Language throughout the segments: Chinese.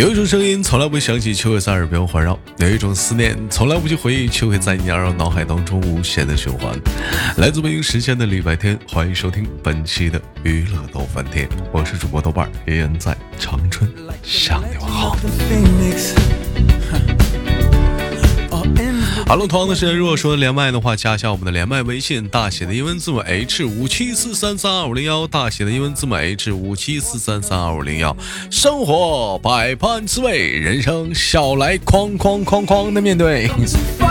有一种声音从来不响起，却会在耳边环绕；有一种思念从来不去回忆，却会在你耳脑海当中无限的循环。来自北京时间的礼拜天，欢迎收听本期的娱乐豆翻天，我是主播豆瓣儿，依然在长春向你们好。哈喽，同样的时间，如果说连麦的话，加一下我们的连麦微信，大写的英文字母 H 五七四三三二五零幺，大写的英文字母 H 五七四三三二五零幺。生活百般滋味，人生笑来哐哐哐哐的面对。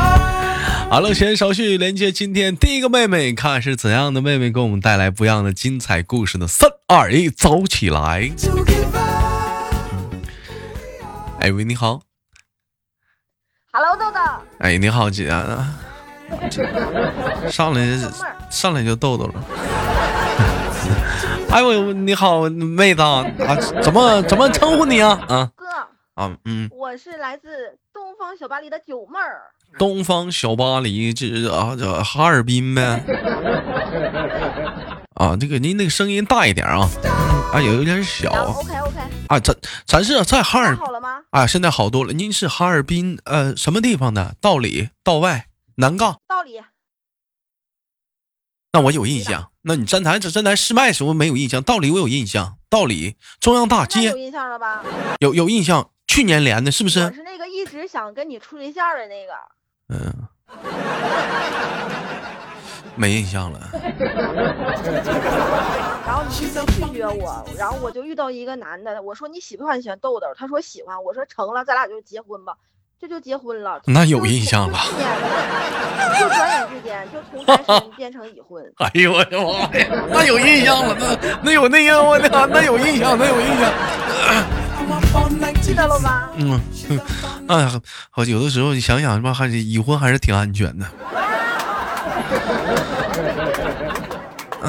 好了，先稍序，连接今天第一个妹妹，看是怎样的妹妹给我们带来不一样的精彩故事呢？三二一，走起来！哎喂，你好。Hello，豆豆。哎，你好，姐。啊 上来上来就逗逗了。哎呦，你好，妹子啊，怎么怎么称呼你啊？啊哥。啊嗯。我是来自东方小巴黎的九妹儿。东方小巴黎，这啊这哈尔滨呗。啊，这个您那个声音大一点啊。啊，有有点小。OK OK。啊，咱咱是在哈尔。好了吗？啊，现在好多了。您是哈尔滨呃什么地方的？道里、道外、南岗？道里。那我有印象。那你站台这站台试麦时候没有印象？道里我有印象。道里中央大街有印象了吧？有有印象。去年连的是不是？我是那个一直想跟你处对象的那个。嗯。没印象了。然后你拒绝我，然后我就遇到一个男的，我说你喜不喜欢喜欢豆豆？他说喜欢，我说成了，咱俩就结婚吧，这就结婚了。那有印象吧？就转眼之间就从单身变成已婚。哎呦我的妈呀！那有印象了，那那有那样我的那有印象，那有印象。记得了吗？嗯哎呀，好有的时候你想想吧，还是已婚还是挺安全的。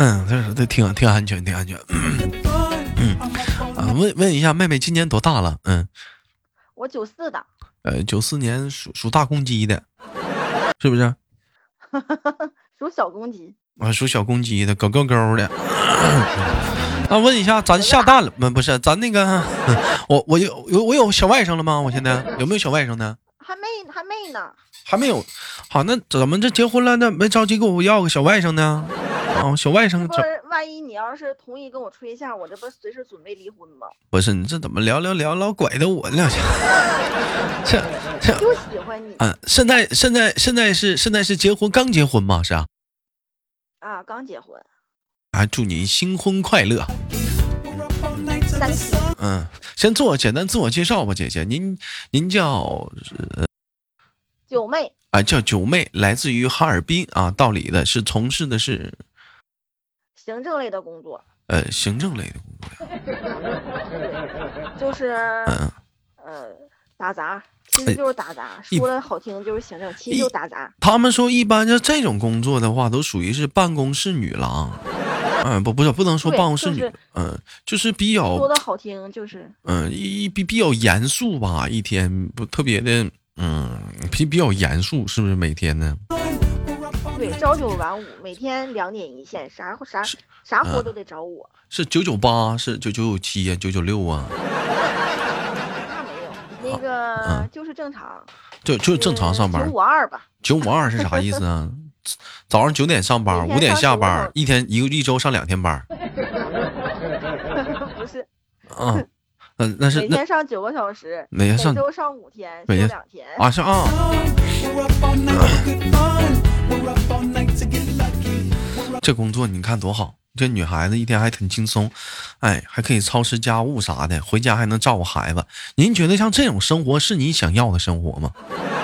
嗯，这这挺挺安全，挺安全。嗯啊，问问一下，妹妹今年多大了？嗯，我九四的。呃，九四年属属大公鸡的，是不是？属小公鸡。啊，属小公鸡的，狗狗狗的。那问一下，咱下蛋了吗？不是，咱那个，我我有有我有小外甥了吗？我现在有没有小外甥呢？还没，还没呢。还没有。好，那怎么这结婚了？那没着急给我要个小外甥呢？啊，小外甥，不是，万一你要是同意跟我处对象，我这不随时准备离婚吗？不是，你这怎么聊聊聊老拐的我两下？这这就喜欢你。嗯，现在现在现在是现在是结婚刚结婚吗？是啊。啊，刚结婚。啊，祝您新婚快乐。三嗯，先做简单自我介绍吧，姐姐，您您叫九妹。啊，叫九妹，来自于哈尔滨啊，道里的是从事的是。行政类的工作，呃，行政类的工作呀，就是，嗯，呃，打杂，其实就是打杂，说的好听就是行政，其实就打杂。他们说，一般就这种工作的话，都属于是办公室女郎。嗯，不，不是，不能说办公室女，嗯，就是比较说的好听，就是，嗯，一比比较严肃吧，一天不特别的，嗯，比比较严肃，是不是每天呢？对，朝九晚五，每天两点一线，啥啥啥活都得找我。是九九八，是九九七呀，九九六啊？那没有，那个就是正常，就就正常上班。九五二吧。九五二是啥意思啊？早上九点上班，五点下班，一天一个一周上两天班。不是。嗯嗯，那是每天上九个小时，每天上周上五天，休两天。啊是啊。这工作你看多好，这女孩子一天还挺轻松，哎，还可以操持家务啥的，回家还能照顾孩子。您觉得像这种生活是你想要的生活吗？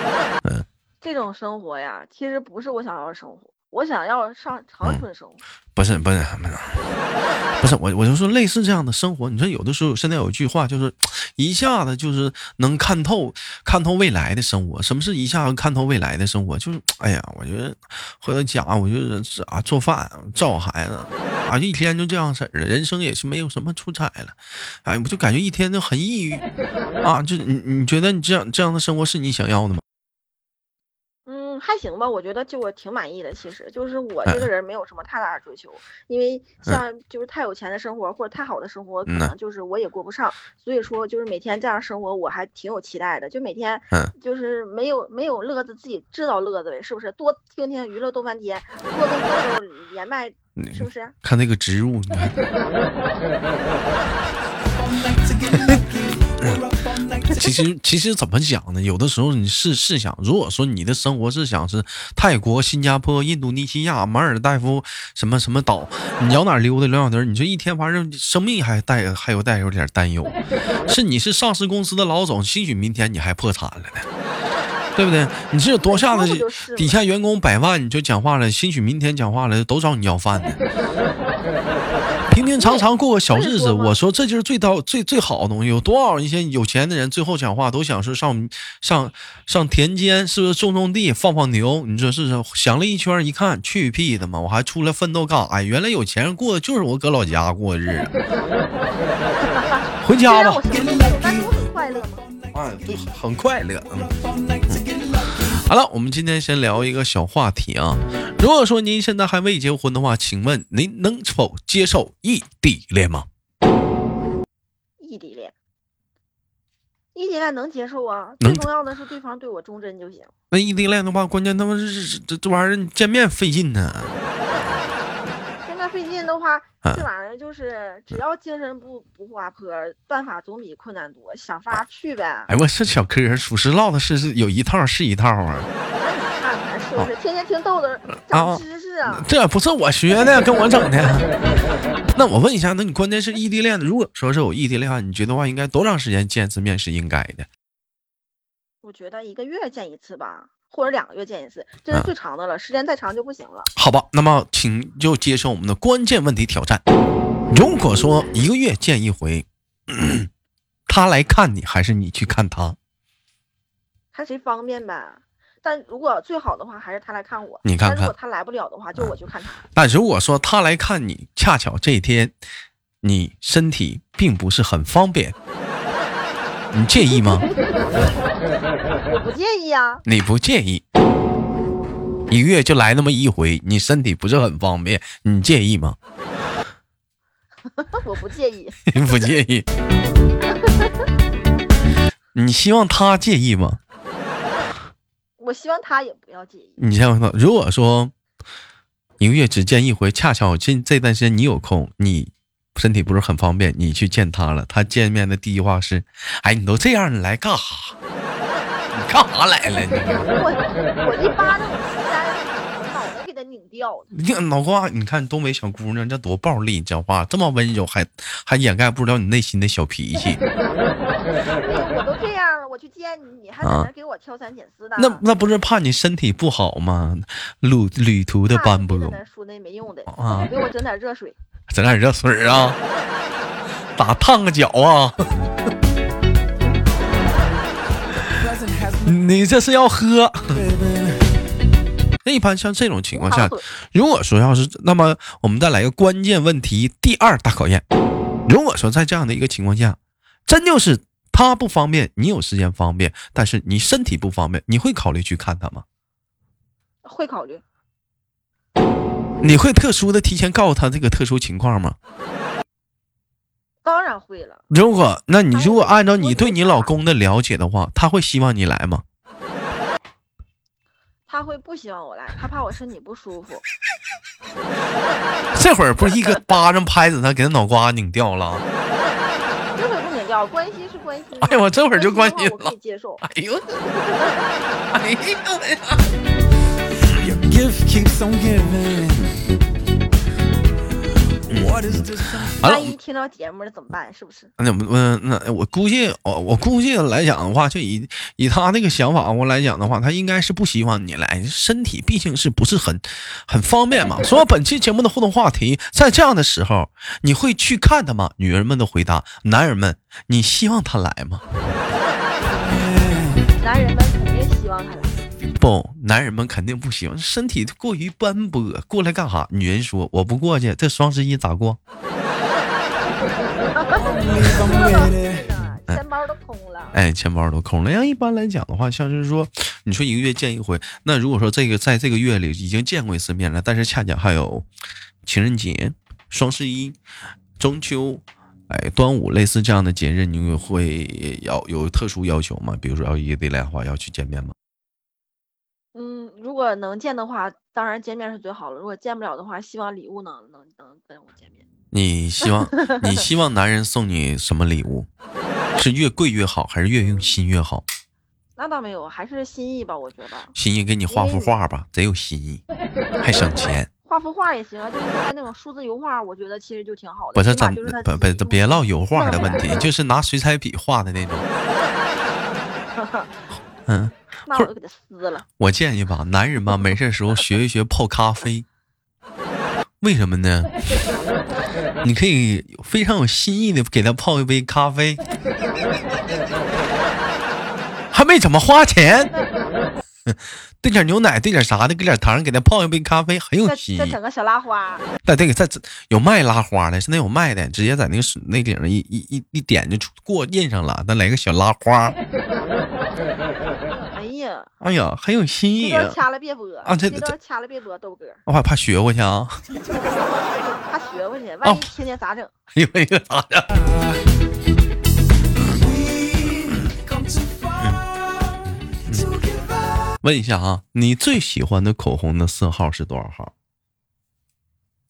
嗯，这种生活呀，其实不是我想要的生活。我想要上长春生活，不是不是不是，不是我我就说类似这样的生活。你说有的时候现在有一句话就是，一下子就是能看透看透未来的生活。什么是一下子看透未来的生活？就是哎呀，我觉得回到家，我就是啊做饭照顾孩子啊，一天就这样式儿的，人生也是没有什么出彩了。哎，我就感觉一天就很抑郁啊。就你你觉得你这样这样的生活是你想要的吗？还行吧，我觉得就我挺满意的。其实就是我这个人没有什么太大的追求，因为像就是太有钱的生活或者太好的生活，可能就是我也过不上。所以说就是每天这样生活，我还挺有期待的。就每天就是没有没有乐子，自己制造乐子呗，是不是？多听听娱乐逗翻天，多跟豆豆连麦，是不是？看那个植入。其实，其实怎么讲呢？有的时候你试试想，如果说你的生活是想是泰国、新加坡、印度尼西亚、马尔代夫什么什么岛，你要哪溜达两小时？你说一天反正生命还带还有带有点担忧。是你是上市公司的老总，兴许明天你还破产了呢，对不对？你这多下子底下员工百万，你就讲话了，兴许明天讲话了都找你要饭呢。平平常常过个小日子，我说这就是最到最最好的东西。有多少一些有钱的人，最后讲话都想是上上上田间，是不是种种地、放放牛？你说是是？想了一圈，一看去屁的嘛！我还出来奋斗干啥？原来有钱人过的就是我搁老家过的日子。回家吧。哎，对，很快乐。好了，我们今天先聊一个小话题啊。如果说您现在还未结婚的话，请问您能否接受异地恋吗？异地恋，异地恋能接受啊。最重要的是对方对我忠贞就行。那异地恋的话，关键他妈是这这玩意儿见面费劲呢。费劲的话，这玩意儿就是只要精神不不滑坡，办法总比困难多，想法去呗。哎，我是小柯，属实唠的是是有一套是一套啊。是？天天听豆豆长知识啊？这不是我学的，跟我整的。那我问一下，那你关键是异地恋，如果说是有异地恋，你觉得话应该多长时间见一次面是应该的？我觉得一个月见一次吧。或者两个月见一次，这是最长的了。时间再长就不行了。好吧，那么请就接受我们的关键问题挑战。如果说一个月见一回，他来看你，还是你去看他？看谁方便呗。但如果最好的话，还是他来看我。你看看，如果他来不了的话，就我去看他。但如果说他来看你，恰巧这一天你身体并不是很方便。你介意吗？我不介意啊。你不介意？一个月就来那么一回，你身体不是很方便，你介意吗？我不介意。你不介意？你希望他介意吗？我希望他也不要介意。你想想，如果说一个月只见一回，恰巧这这段时间你有空，你。身体不是很方便，你去见他了。他见面的第一话是：“哎，你都这样，你来干哈？你干啥来了？”我我一巴掌，脑袋给他拧掉了。你脑瓜，你看东北小姑娘这多暴力，讲话这么温柔，还还掩盖不了你内心的小脾气。我都这样了，我去见你，你还在那给我挑三拣四的。那那不是怕你身体不好吗？路旅途的斑驳。说那没用的啊！给我整点热水。整点热水啊，打烫个脚啊！你这是要喝？那一般像这种情况下，如果说要是那么，我们再来个关键问题，第二大考验。如果说在这样的一个情况下，真就是他不方便，你有时间方便，但是你身体不方便，你会考虑去看他吗？会考虑。你会特殊的提前告诉他这个特殊情况吗？当然会了。如果那你如果按照你对你老公的了解的话，他会希望你来吗？他会不希望我来，他怕我身体不舒服。这会儿不是一个巴掌拍死他，给他脑瓜拧掉了。这会儿不拧掉，关心是关心。哎呀，我这会儿就关心了。可以接受。哎呦，哎呦万一听到节目了怎么办？是不是？那嗯，那我估计，我我估计来讲的话，就以以他那个想法我来讲的话，他应该是不希望你来，身体毕竟是不是很很方便嘛。所以本期节目的互动话题，在这样的时候，你会去看他吗？女人们的回答，男人们，你希望他来吗？男人们肯定希望他来。不，男人们肯定不行，身体过于斑驳，过来干哈？女人说：“我不过去，这双十一咋过？” 钱包都空了。哎，钱包都空了。要一般来讲的话，像是说，你说一个月见一回，那如果说这个在这个月里已经见过一次面了，但是恰巧还有情人节、双十一、中秋，哎，端午类似这样的节日，你会要有特殊要求吗？比如说要异地来话要去见面吗？嗯，如果能见的话，当然见面是最好了。如果见不了的话，希望礼物能能能跟我见面。你希望你希望男人送你什么礼物？是越贵越好，还是越用心越好？那倒没有，还是心意吧，我觉得。心意给你画幅画吧，贼有心意，还省钱。画幅画也行啊，就是那种数字油画，我觉得其实就挺好的。不是咱不不别唠油画的问题，就是拿水彩笔画的那种。嗯。那我就给他撕了。我建议吧，男人吧，没事时候学一学泡咖啡。为什么呢？你可以非常有新意的给他泡一杯咖啡，还没怎么花钱，兑点牛奶，兑点啥的，搁点糖，给他泡一杯咖啡，很有新意。再整个小拉花。再这个在有卖拉花的，现在有卖的，直接在那个那顶上一一一一点就过印上了，再来个小拉花。哎呀，很有新意啊！掐了别播啊！这这掐了别播，豆哥，我还怕学过去啊！怕学过去，万一天天咋整？哎呦哎呦，咋整？问一下啊，你最喜欢的口红的色号是多少号？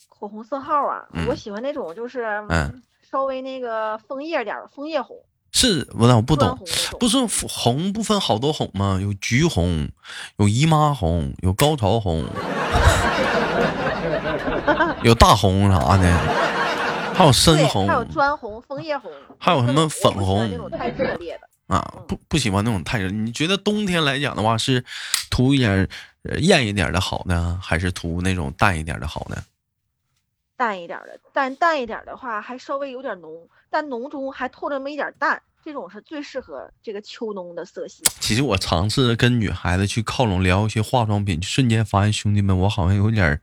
口红色号啊，我喜欢那种就是嗯，稍微那个枫叶点枫叶红。是，我我不懂，不是红不分好多红吗？有橘红，有姨妈红，有高潮红，有大红啥的，还有深红，还有砖红、枫叶红，还有什么粉红？那种太热烈的啊，不不喜欢那种太热。你觉得冬天来讲的话，是涂一点艳一点的好呢，还是涂那种淡一点的好呢？淡一点的，淡淡一点的话，还稍微有点浓，但浓中还透着那么一点淡，这种是最适合这个秋冬的色系。其实我尝试着跟女孩子去靠拢聊一些化妆品，瞬间发现兄弟们，我好像有点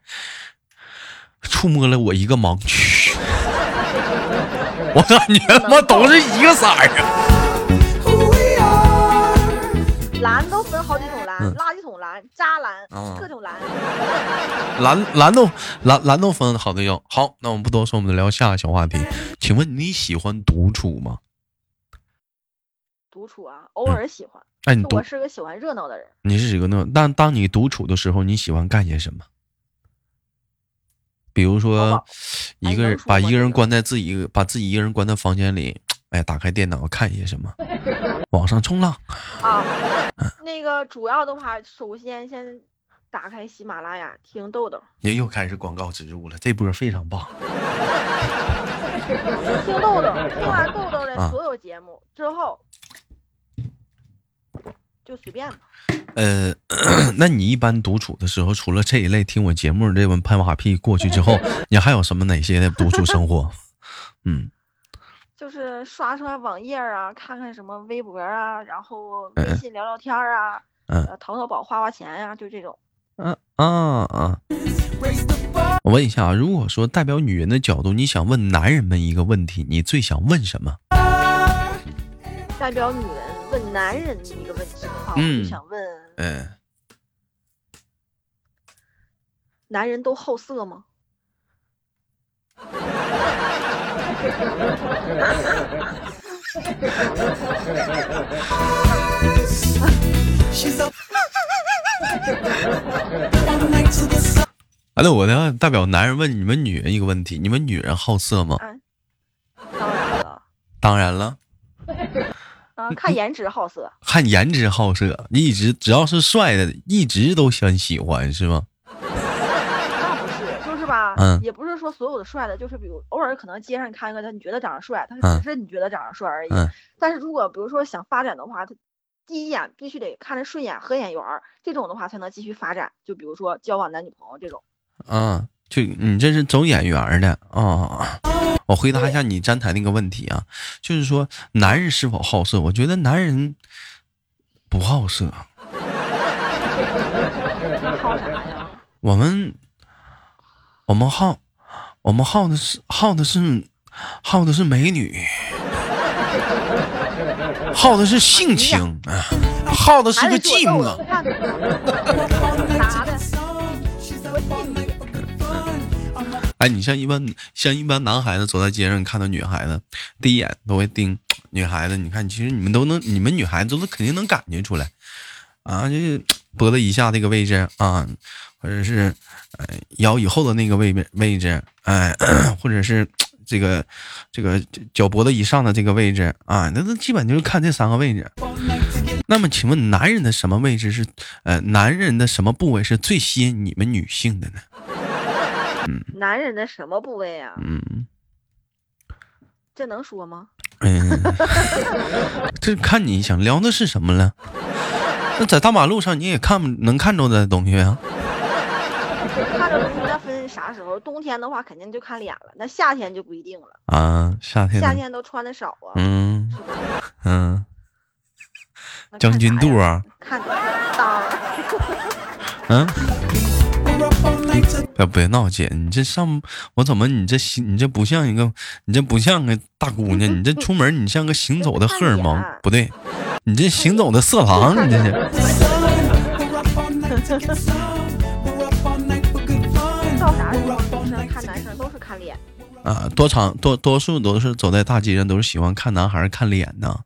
触摸了我一个盲区。我感觉他妈都是一个色儿蓝、渣蓝，各种蓝。蓝蓝都蓝蓝都分好的哟。好，那我们不多说，我们聊下个小话题。请问你喜欢独处吗？独处啊，偶尔喜欢。哎，你我是个喜欢热闹的人。你是一个那但当你独处的时候，你喜欢干些什么？比如说，一个人把一个人关在自己，把自己一个人关在房间里，哎，打开电脑看一些什么？网上冲浪啊，那个主要的话，首先先打开喜马拉雅听豆豆。你又开始广告植入了，这波非常棒。听豆豆，听完豆豆的所有节目之后，就随便吧。呃，那你一般独处的时候，除了这一类听我节目这文拍马屁过去之后，你还有什么哪些的独处生活？嗯。就是刷刷网页啊，看看什么微博啊，然后微信聊聊天啊，嗯，淘淘宝花花钱呀，就这种。嗯啊啊！我问一下啊，如果说代表女人的角度，你想问男人们一个问题，你最想问什么？代表女人问男人的一个问题的话，我就想问，嗯，男人都好色吗？好的，我呢代表男人问你们女人一个问题：你们女人好色吗？当然了。当然了。啊，看颜值好色。看颜值好色，你一直只要是帅的，一直都很喜欢，是吗？嗯，也不是说所有的帅的，就是比如偶尔可能街上看一个他，你觉得长得帅，他只是你觉得长得帅而已。但是如果比如说想发展的话，他第一眼必须得看着顺眼、合眼缘儿，这种的话才能继续发展。就比如说交往男女朋友这种。啊，就你这是走眼缘的啊。我回答一下你站台那个问题啊，就是说男人是否好色？我觉得男人不好色。我们。我们耗，我们耗的是耗的是耗的是美女。耗的是性情，耗的是个寂寞。哎，你像一般像一般男孩子走在街上看到女孩子，第一眼都会盯女孩子。你看，其实你们都能，你们女孩子都肯定能感觉出来啊，就是脖子以下这个位置啊，或者是呃腰以后的那个位位置，哎，或者是这个这个脚脖子以上的这个位置啊，那那基本就是看这三个位置。那么，请问男人的什么位置是呃男人的什么部位是最吸引你们女性的呢？男人的什么部位啊？嗯，这能说吗？嗯，这看你想聊的是什么了。那在大马路上你也看能看着的东西啊？看着东西那分啥时候？冬天的话肯定就看脸了，那夏天就不一定了。啊，夏天夏天都穿的少啊。嗯嗯，将军肚啊？看裆。嗯。别别闹，姐，你这上我怎么你这行你这不像一个你这不像个大姑娘，你这出门你像个行走的荷尔蒙，不对，你这行走的色狼，你这是。到啥时候女生看男生都是看脸啊？多长多多数都是走在大街上都是喜欢看男孩看脸呢。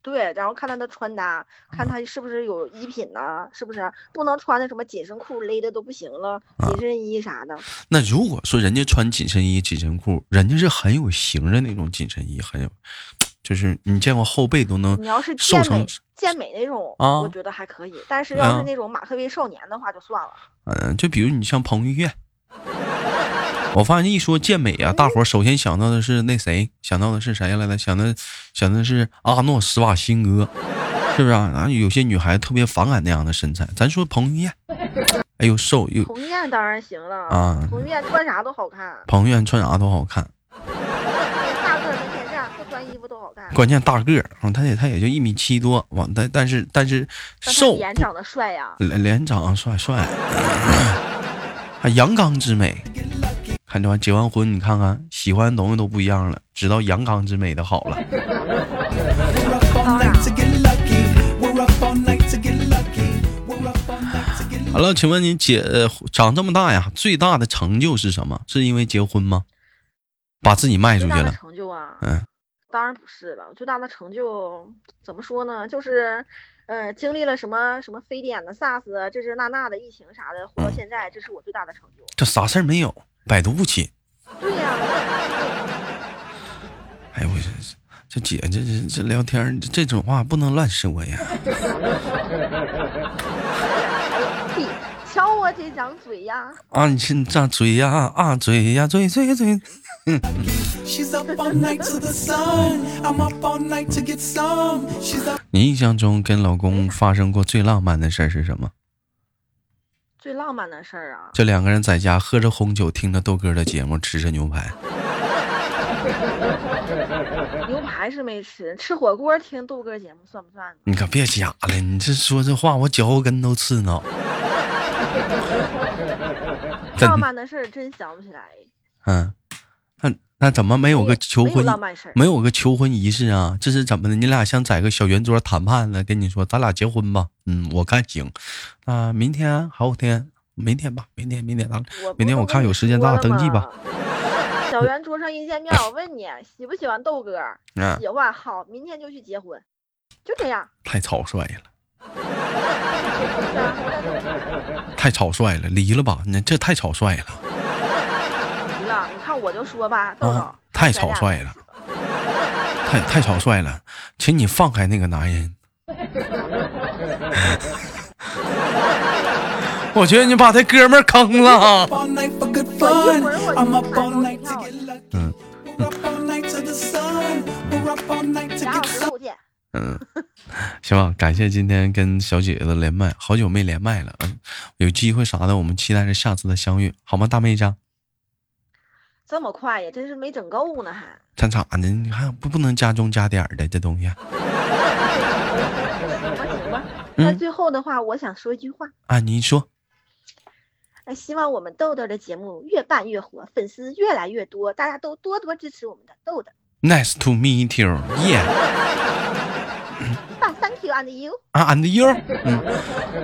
对，然后看他的穿搭，看他是不是有衣品呢？是不是不能穿的什么紧身裤勒的都不行了，紧身衣啥的。那如果说人家穿紧身衣、紧身裤，人家是很有型的那种紧身衣，很有，就是你见过后背都能。你要是健美健美那种啊，我觉得还可以。但是要是那种马克杯少年的话，就算了。嗯，就比如你像彭于晏。我发现一说健美啊，大伙首先想到的是那谁，想到的是谁来着？想的想的是阿诺·施瓦辛格，是不是啊？然后有些女孩子特别反感那样的身材。咱说彭于晏，哎呦瘦又。彭于晏当然行了啊，彭于晏穿啥都好看。彭于晏穿啥都好看。大个没天下，不穿衣服都好看。关键大个儿啊，他也他也就一米七多，完但但是但是瘦。脸长得帅呀。脸脸长得帅帅，还阳刚之美。看这完结完婚，你看看喜欢的东西都不一样了，知道阳刚之美的好了。好了，请问你姐长这么大呀，最大的成就是什么？是因为结婚吗？把自己卖出去了？成就啊？嗯，当然不是了。最大的成就怎么说呢？就是，呃，经历了什么什么非典的 SARS，这是那那的疫情啥的，活到现在，这是我最大的成就。这啥事儿没有？百毒不侵。对呀。哎呦我这这姐这这这聊天这种话不能乱说呀。瞧我这张嘴呀！啊，你这张嘴呀啊嘴呀嘴嘴嘴。你印象中跟老公发生过最浪漫的事儿是什么？最浪漫的事儿啊！就两个人在家喝着红酒，听着豆哥的节目，吃着牛排。牛排是没吃，吃火锅听豆哥节目算不算？你可别假了，你这说这话，我脚后跟都刺挠。浪漫的事儿真想不起来。嗯，那那怎么没有个求婚？没有个求婚仪式啊？这是怎么的？你俩想在个小圆桌谈判呢？跟你说，咱俩结婚吧。嗯，我看行。啊，明天、后天、明天吧，明天、明天咱明天我看有时间，咱俩登记吧。小圆桌上一见面，我问你喜不喜欢豆哥？喜欢，好，明天就去结婚，就这样。太草率了，太草率了，离了吧？你这太草率了。我就说吧，豆豆，太草率了，太太草率了，请你放开那个男人。我觉得你把他哥们坑了。嗯。嗯，行吧，感谢今天跟小姐姐的连麦，好久没连麦了，嗯，有机会啥的，我们期待着下次的相遇，好吗，大妹子？这么快呀，真是没整够呢，还。咱咋的？你看不不能加钟加点的这东西。那最后的话，我想说一句话啊，您说。那希望我们豆豆的节目越办越火，粉丝越来越多，大家都多多支持我们的豆豆。Nice to meet you, yeah. And you 啊，and you，嗯，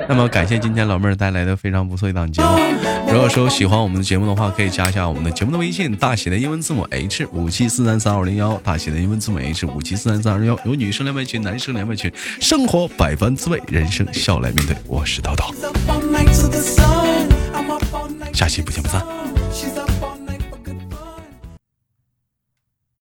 那么感谢今天老妹儿带来的非常不错一档节目。如果说喜欢我们的节目的话，可以加一下我们的节目的微信，大写的英文字母 H 五七四三三二零幺，大写的英文字母 H 五七四三三二零幺，有女生连麦群，男生连麦群，生活百般滋味，人生笑来面对。我是叨叨，下期不见不散。